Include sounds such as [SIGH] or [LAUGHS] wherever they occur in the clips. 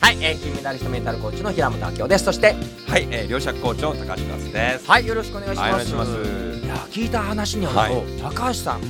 はい、えー、金メダリストメンタルコーチの平本明夫です。そしてはい、えー、両者コーチの高橋康です。はいよろしくお願いします,、はいお願いします。いや聞いた話によると、はい。高橋さん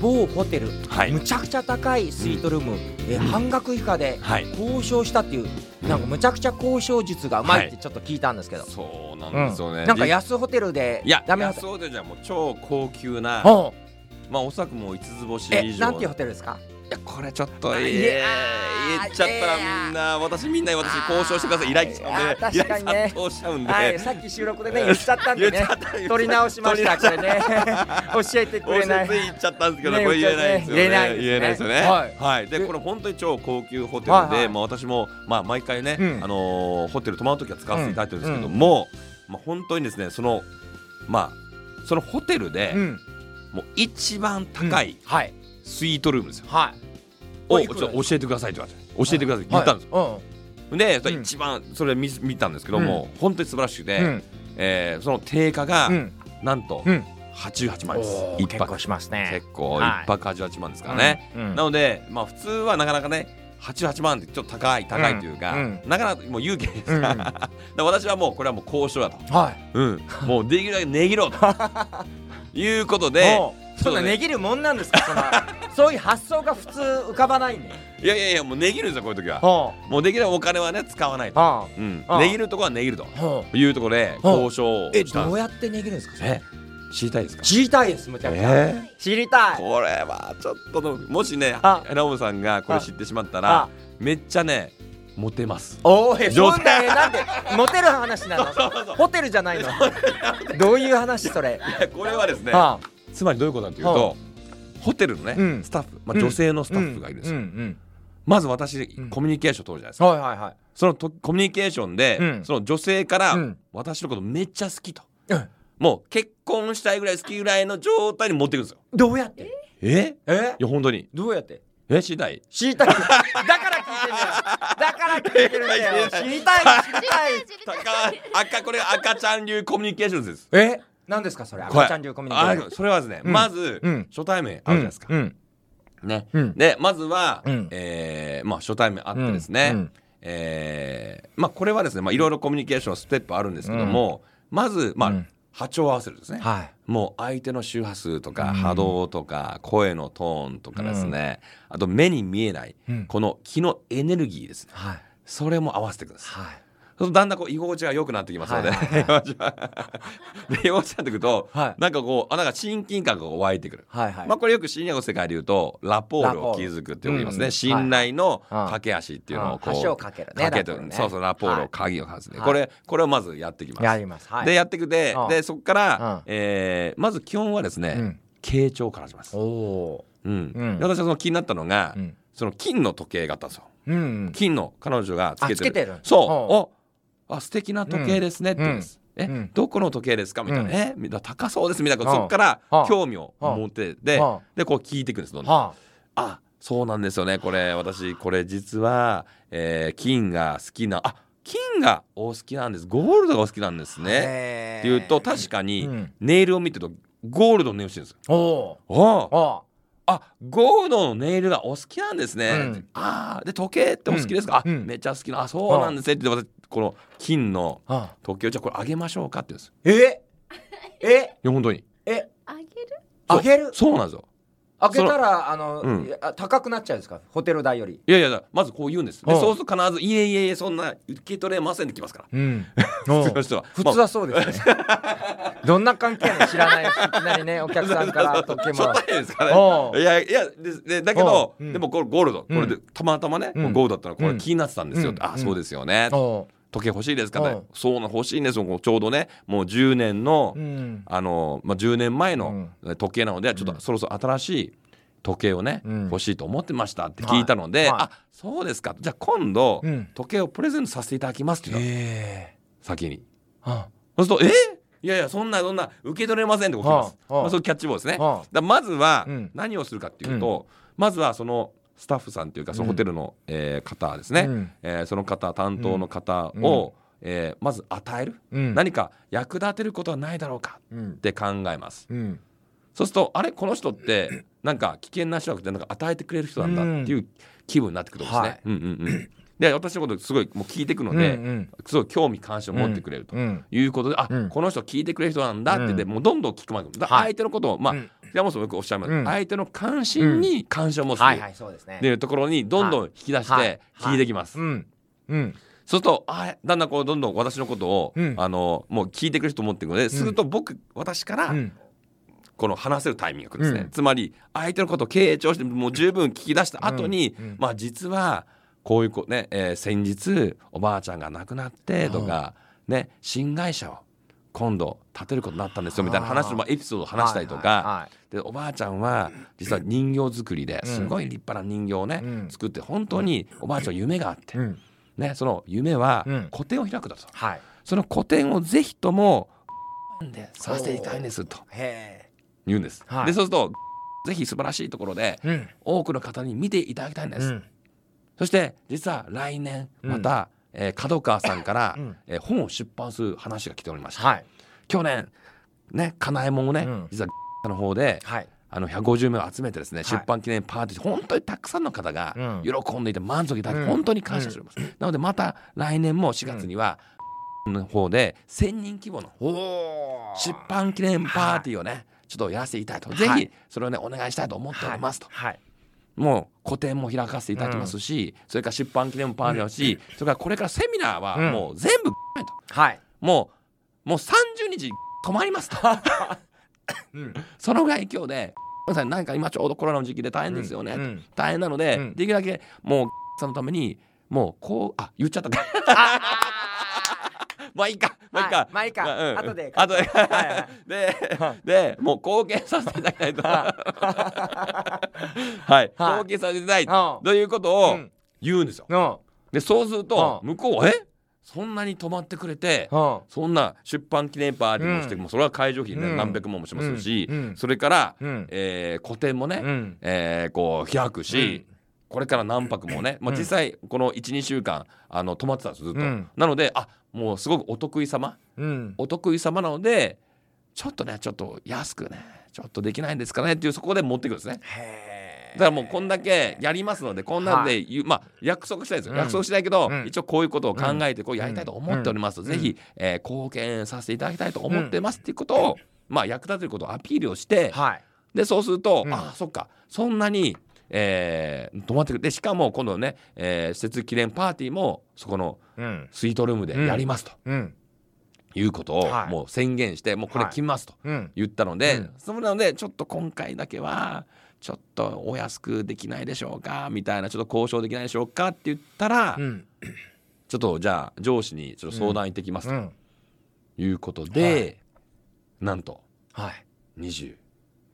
某ホテル、はい。むちゃくちゃ高いスイートルーム、えー半額以下ではい。交渉したっていう、なんかむちゃくちゃ交渉術がうまいってちょっと聞いたんですけど、そうなうんですよね。なんかや安ホテルでいやダメホテルじゃもう超高級な、まあおそらくもう五つ星え以上。なんていうホテルですか？いやこれちょっといやー言っちゃったらみんな私みんなに私交渉してください。依頼来ちゃうんで依頼殺到しちゃうんで。はいさっき収録でね [LAUGHS] 言っちゃったんでね。取り直しましたこれね。[LAUGHS] 教えてくれない。教えて言っちゃったんですけど、ねこれ言えないですよね。言えないですね。言えないですよね。はい。はい。で、これ本当に超高級ホテルで、はいはい。まあ私もまあ毎回ね、うん。あのーホテル泊まるときは使わせていただいてるんですけども、まあ本当にですね、そのまあそのホテルで、うん。もう一番高いはいスイートルームですよ。はい。をちょ教えてくださいって言われて、教えてくださいって言ったんですよ。よで、一番それ見見たんですけども、本当に素晴らしくて、うん。えーその定価が、うん。なんとうん。88万です。一泊。結構しますね。結構はい。一泊88万ですからね。うん。うん。なので、まあ、普通はなかなかね88万ってちょっと高い高いというか、うん。なかなかもう勇気ですうんから、だから私はもうこれはもう交渉だと、はい。うん、もうできるだけ値切ろうと。[LAUGHS] いうことでそんなね値切るもんなんですか？そんな [LAUGHS] そういう発想が普通浮かばないねいやいやいやもう値切るんですよこういう時は。はもうできるだけお金はね使わないと、あ。はうん。あ、値切るとこは値切るというところで交渉をえした。んどうやって値切るんですかそれ？え知りたいですか？知りたいですむちゃくちゃ。え知りたい。これはちょっとのもしねあ。ラムさんがこれ知ってしまったあ。らめっちゃねモテます。おおへそんなえなんでモテる話なの？[LAUGHS] ホテルじゃないの？どういう話それ？これはですねはつまりどういうことかというと、ホテルのね、うん。スタッフ、まあ、うん女性のススタッフがいるんですよ、まず私、ん。コミュニケーション取るじゃないですか、はいはいはい。そのとコミュニケーションで、うん。その女性から、うん。私のことめっちゃ好きと。うん。もう結婚したいぐらい好きぐらいの状態に持っていくんですよ。どうやって？え？え？いや本当に。どうやって？え？知りたい？知りたいだから聞いてんだよ。だから聞いてるんだよ。知りたい。知りたい。高赤これ赤ちゃん流コミュニケーションです。え？何ですかそれ？赤ちゃん流コミュニケーション。あそれはですね、うん。まず、うん。初対面あるじゃないですか、うん。ね、うん。でまずは、うん。えーまあ、初対面あってですね、えーまあ、これはですね、まあ、いろいろコミュニケーションステップあるんですけども、まず、まあうん。波長を合わせるですね、はい。もう相手の周波数とかうん。波動とか声のトーンとかですね、あと目に見えないうん。この気のエネルギーですね。はい。それも合わせていくんですはいそだんだんこう居心地が良くなってきますので、はいはい居心地がで居心地になってくると、はい。なんかこうあなんか親近感が湧いてくる。はいはい。まあこれよく心理学の世界で言うとラポールを築くって言いますね、うん信頼のはい。架け橋っていうのをこう、うん。橋を架けるねかけてね。そうそうラポールをはい。鍵を外すね、はい。これこれをまずやっていきます。ます。はい。でやっていくで、うん。でそこから、うん。えーまず基本はですね、うん。傾聴から始めます。おおうん。私はその気になったのが、うん。その金の時計があったんですよ。うんうん。金の彼女がつけてる。あつけてる。そう、あ素敵な時計ですねって言うんです、え、うん。どこの時計ですか？みたいな、うん。え高そうですみたいなうんそこからうん興味を持ってでうんでこう聞いていくんですどんどん。はあ。そうなんですよねこれ。私これ実は、えー金が好きなあ金がお好きなんです。ゴールドがお好きなんですあねねっていうと確かにうん。ネイルを見てるとゴールドのネイルしてるんですよ。おあゴールドのネイルがお好きなんですね、うん。ああで時計ってお好きですか、うん。うん。あめっちゃ好きなあそうなんですね。って私この金のあ時計をじゃあこれあげましょうかって言うんです。え？え？いや本当に。え？あげる？あげる？そうなんですよ。あげたらあの、うん。高くなっちゃうんですか？ホテル代より。いやいやまずこう言うんです。でうん。そうすると必ず「いえいえいえそんな受け取れません」ってきますから。うん。普通の人は。普通はそうですね。[LAUGHS] どんな関係の知らないいきなりねお客さんから時計もらですかね。いやいやででだけど、うん。でもこれゴールド。これでたまたまね、ゴールドだったらこうん。れ気になってたんですよ、うん。あそうですよね、お時計欲しいですかね。うん。そうなの欲しいんですよ。ちょうどねもう10年の、ううん。あの、まあ、10年前の時計なので、ちょっとそろそろ新しい時計をね、うん。欲しいと思ってましたって聞いたので、はい。はいあそうですか。じゃあ今度、うん。時計をプレゼントさせていただきますって言っ先に。あそうすると「え？いやいやそんなそんな受け取れません」ってこと言います、はあはあまあ、そういうキャッチボールですね、はあだまずはうん。何をするかっていうと、まずはそのスタッフさんというかそのホテルの、えー方ですね、うん。えーその方担当の方を、えーまず与える、うん。何か役立てることはないだろうかうん。って考えます。うん。そうするとあれこの人って [CLEARS THROAT] なんか危険な人じゃなくてなんか与えてくれる人なんだっていう気分になってくるんですね。はい。うんうんうん。で私のことすごいもう聞いてくので、うんうん。すごい興味関心を持ってくれると。うん。いうことで、あ、うん。この人聞いてくれる人なんだって言って、うん。もうどんどん聞くまで。相手のことをまあ、うん山本さんもよくおっしゃいます、うん。相手の関心に関心を持つはいはいそうですね。っていうところにどんどん引き出しはい。て聞いてきます、うん。うん。そうするとあだんだんこうどんどん私のことを、うん。あのもう聞いてくれる人思ってくるので、すると僕私からうん。この話せるタイミングが来るんですね、うん。つまり相手のことを傾聴してもう十分聞き出した後に、うん。うん。まあ実はこういうこね、えー先日おばあちゃんが亡くなってとか、ね新会社を今度建てることになったんですよみたいな話のまあエピソードを話したりとか、でおばあちゃんは実は人形作りですごい立派な人形をね、うん。作って本当におばあちゃんは夢があって、うん。ね、その夢はうん。個展を開くだと、はい。その個展をぜひともでさせていただきたいんですとへ言うんです。はいでそうするとぜひ素晴らしいところで多くの方に見ていただきたいんです。うんそして実は来年うんまた、えー角川さんから、うん。えー本を出版する話が来ておりました。はい。去年ねかなえもんをね、うん。実は [LAUGHS] の方ではい。あの150名を集めてですね、い。出版記念パーティー本当にたくさんの方がうん。喜んでいて満足いただき、うん。本当に感謝しております、なのでまた来年も4月には、の方で1000人規模の出版記念パーティーをね、ちょっとやらせていただいて、ぜひはいそれをねお願いしたいと思っておりますと、はいもう個展も開かせていただきますし、それから出版記念パーティーだし、それからこれからセミナーはうん。もう全部と。はい。もうもう30日止まりますと。[LAUGHS] うん。そのぐらい今日でごめんなさいなんか今ちょうどコロナの時期で大変ですよね、うん。大変なので、うん。できるだけもうさんのためにもうこうあ言っちゃった。か [LAUGHS] [LAUGHS] まあいいか。まあいいか、はいまあいいか。まうん。後で後で、はいはい。ではい。でもう貢献させていただきたいと。はい、はい。貢献させていただきたいうん。ということをうん。言うんですよ。のでそうするとうん。向こうはえ？そんなに泊まってくれてうん。そんな出版記念パーティーもして、うん。もうそれは会場費ね、うん。何百万もしますし、うん。うん。それから、うん。えー個展もね、うん。えーこう開くし、これから何泊もね、まあ、うん実際この12週間あの泊まってたんですずっと、うん。なのであもうすごくお得意様？うん。お得意様なのでちょっとねちょっと安くねちょっとできないんですかねっていうそこで持ってくるんですね。へだからもうこんだけやりますのでこんなんでまあ約束したいですよ、うん。約束したいけど、うん。一応こういうことを考えてこうやりたいと思っております、うん。ぜひ、えー貢献させていただきたいと思ってますっていうことを、まあ役立てることをアピールをして、はい。でそうすると、うん。ああそっか。そんなに、えー泊まってくる。でしかも今度ね、えー施設記念パーティーもそこのうん。スイートルームでやりますと。うん。いうことをはい。もう宣言してもうこれはい決めますと。うん。言ったので、うん。それなのでちょっと今回だけはちょっとお安くできないでしょうかみたいなちょっと交渉できないでしょうかって言ったら、うん。ちょっとじゃあ上司にちょっと相談行ってきますと。うん。いうことで、はい。なんとはい。20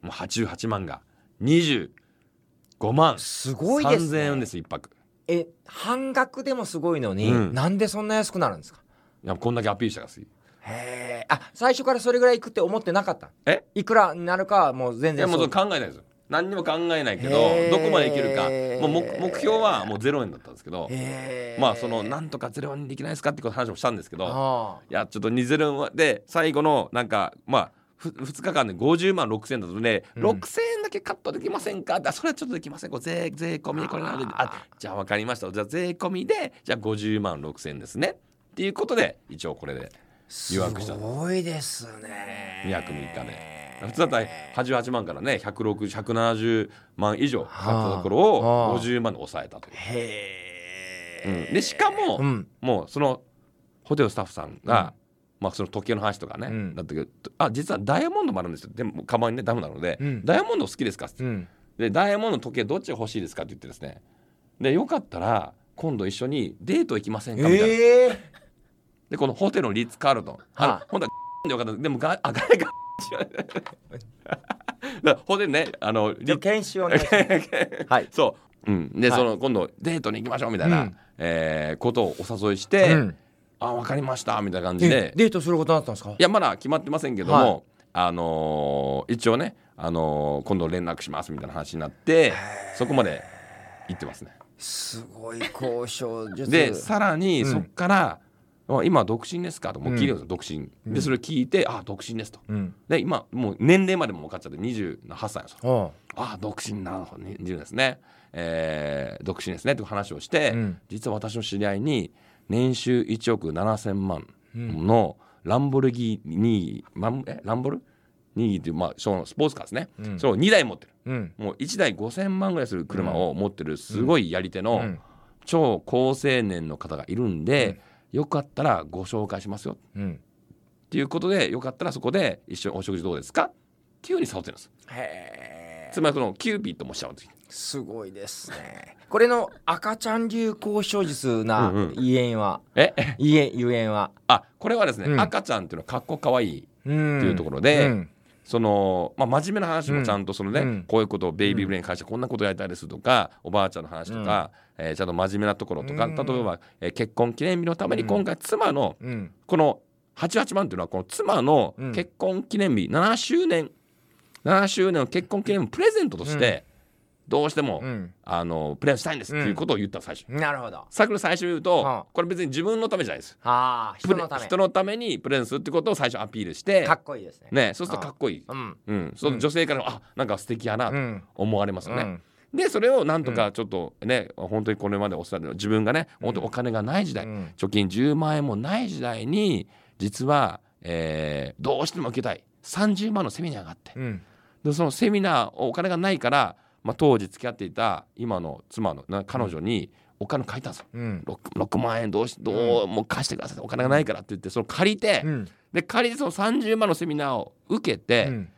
もう88万が25万。すごいですね。3000円です一泊。え半額でもすごいのに、うん。なんでそんな安くなるんですか？いやこんだけアピールしたからすい。へえあ最初からそれぐらいいくって思ってなかった？え？いくらになるかはもう全然いやもうそう。考えないですよ。何にも考えないけどへー。どこまでいけるか。もう目目標はもう0円だったんですけどへえまあそのなんとか0円にできないですかってこと話もしたんですけどあいやちょっと2ゼロで最後のなんかまあふ2日間で50万6000円だと。ね、うん。6000円だけカットできませんか？ってあそれはちょっとできません。これ税税込みでこれなので。あじゃあ分かりました。じゃあ税込みでじゃあ50万6000円ですね。っていうことで一応これで予約した。すごいですね。2泊3日で。普通だったら88万からね160170万以上かかったところはあ。を50万で抑えたという、へえ、うん。でしかも、うん。もうそのホテルスタッフさんが、まあその時計の話とかね、うん。だったけどあ実はダイヤモンドもあるんですよ。でもカバンにねダメなので、うん。ダイヤモンド好きですか?」って。うん。でダイヤモンドの時計どっちが欲しいですか?」って言ってですね。でよかったら今度一緒にデート行きませんかみたいな、ええでこのホテルのリッツ・カールトン、はい本当はでよかったでもがあが [LAUGHS] だからホテルねあの研修お願いしますはい。そう、うん、で、はい。その今度デートに行きましょうみたいな、うん。えーことをお誘いして、うんあ分かりましたみたいな感じえでデートすることになったんですか？いやまだ決まってませんけども、あのー一応ね、あのー今度連絡しますみたいな話になってそこまで行ってますね。すごい交渉術でさらにうんそっから「あ今独身ですか?」ともう聞いてるんですよ、独身。うんでそれ聞いて「あ独身です」と。うんで今もう年齢までも分かっちゃって28歳なんですよ。あ独身なの20ですね。えー独身ですねって話をして、うん実は私の知り合いに年収1億7,000万うん。のランボルギーニマンえランボル？ニーっていう、まあ、そのスポーツカーですね、うん。それを2台持ってる。うん。もう1台5,000万ぐらいする車を持ってるすごいやり手のうん。超好青年の方がいるんで、よかったらご紹介しますよ。うん。っていうことでよかったらそこで一緒にお食事どうですか？っていうふうに誘ってるんです。へえつまりそのキューピッドもしちゃうんですすごいですね。これの赤ちゃん流交渉術なうんうん。ゆえんは。え？ゆえゆえんは。あこれはですね、うん。赤ちゃんっていうのはかっこかわいいうん。っていうところでうん。その、まあ、真面目な話もちゃんとそのね、うん。こういうことをベイビーブレインに関してこんなことやりたいですとか、おばあちゃんの話とか、えーちゃんと真面目なところとか、うん。例えば、えー結婚記念日のために今回妻のうん。この88万っていうのはこの妻のうん。結婚記念日7周年7周年の結婚記念日プレゼントとしてどうしても、うん。あのプレゼントしたいんですっていうことを言ったの最初。なるほど。さっきの最初言うと、はあ。これ別に自分のためじゃないです。あ人のため。人のためにプレゼントするってことを最初アピールしてかっこいいですね。ね、そうするとかっこいい。うん。うん、その女性からもあなんか素敵やなとうん。思われますよね。うん。でそれをなんとかちょっとね、本当にこれまでおっしゃる自分がね本当にお金がない時代、うん。貯金10万円もない時代に実は、えーどうしても受けたい。30万のセミナーがあって。うんでそのセミナーお金がないから、まあ、当時付き合っていた今の妻のな彼女にお金借りたんですよ。うん。6, 6万円どうしどうもう貸してください。お金がないからって言ってその借りて、うん。で借りてその30万のセミナーを受けて、うん。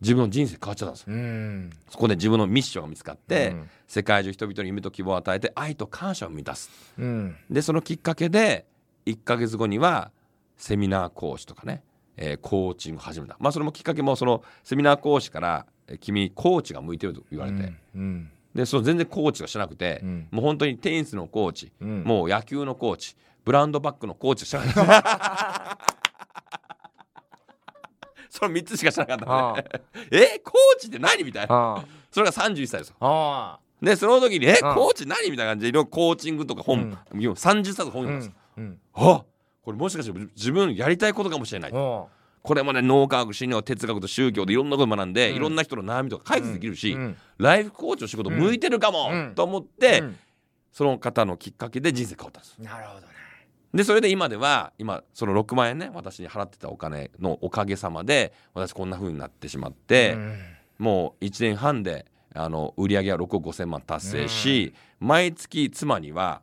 自分の人生変わっちゃったんですよ。うん。そこで自分のミッションが見つかって、うん。世界中人々に夢と希望を与えて愛と感謝を満たす。うん。でそのきっかけで1ヶ月後にはセミナー講師とかね、えーコーチングを始めた。まあそれもきっかけもそのセミナー講師からえー君コーチが向いてると言われて、うんでその全然コーチがしなくて、うん。もう本当にテニスのコーチ、うん。もう野球のコーチブランドバッグのコーチしなかった。[LAUGHS] その3つしかしなかったあので [LAUGHS] えコーチって何みたいな。あ。それが31歳ですよ。あ。でその時に「えうん。コーチ何?」みたいな感じでいろいろコーチングとか本、30冊本読んですよ、うん。あこれもしかして自分やりたいことかもしれない、おこれまで脳科学心理学哲学と宗教でいろんなこと学んで、うん。いろんな人の悩みとか解決できるし、うん。ライフコーチの仕事向いてるかも、うん。と思って、うんその方のきっかけで人生変わったんですなるほどね。でそれで今では今その6万円ね私に払ってたお金のおかげさまで私こんな風になってしまって、うん。もう1年半であの売り上げは6億5,000万達成し、毎月妻には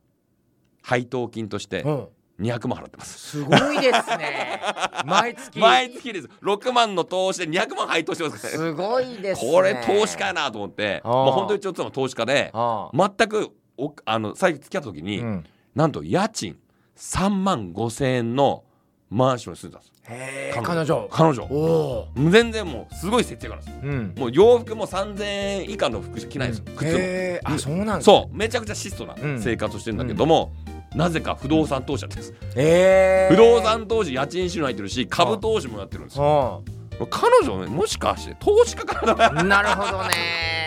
配当金としてうん200万払ってます。すごいですね。[LAUGHS] 毎月。毎月です。6万の投資で200万配当してますから。ねすごいですね。これ投資家やなと思って。もう本当にちょっとの投資家で全くおあの最近付き合った時に、うん。なんと家賃3万5千円のマンションに住んでたんです。彼彼女。彼女。全然もうすごい節約なんですよ。うん。もう洋服も3000円以下の服しか着ないんですよ、靴もへえ。あそうなんだそう。めちゃくちゃ質素なうん。生活をしてるんだけども、なぜか不動産投資やってるんです。へえ不動産投資家賃収入入ってるし株投資もやってるんですよ。お彼女ねもしかして投資家かな？なるほど [LAUGHS]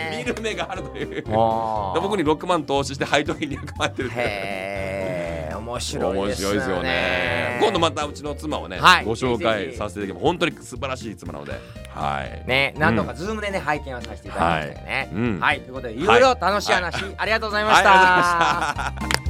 見ねる目があるという。僕に6万投資して配当金200万入ってるへえ面白い面ですね。白いですよね。今度またうちの妻をね、はい。ご紹介させていただきます。本当に素晴らしい妻なので。はい。ね何度かズームでね拝見をさせていただきましたよね。はい。うん。はい。ということでいろいろ楽しい話ありがとうございましはいありがとうございまたした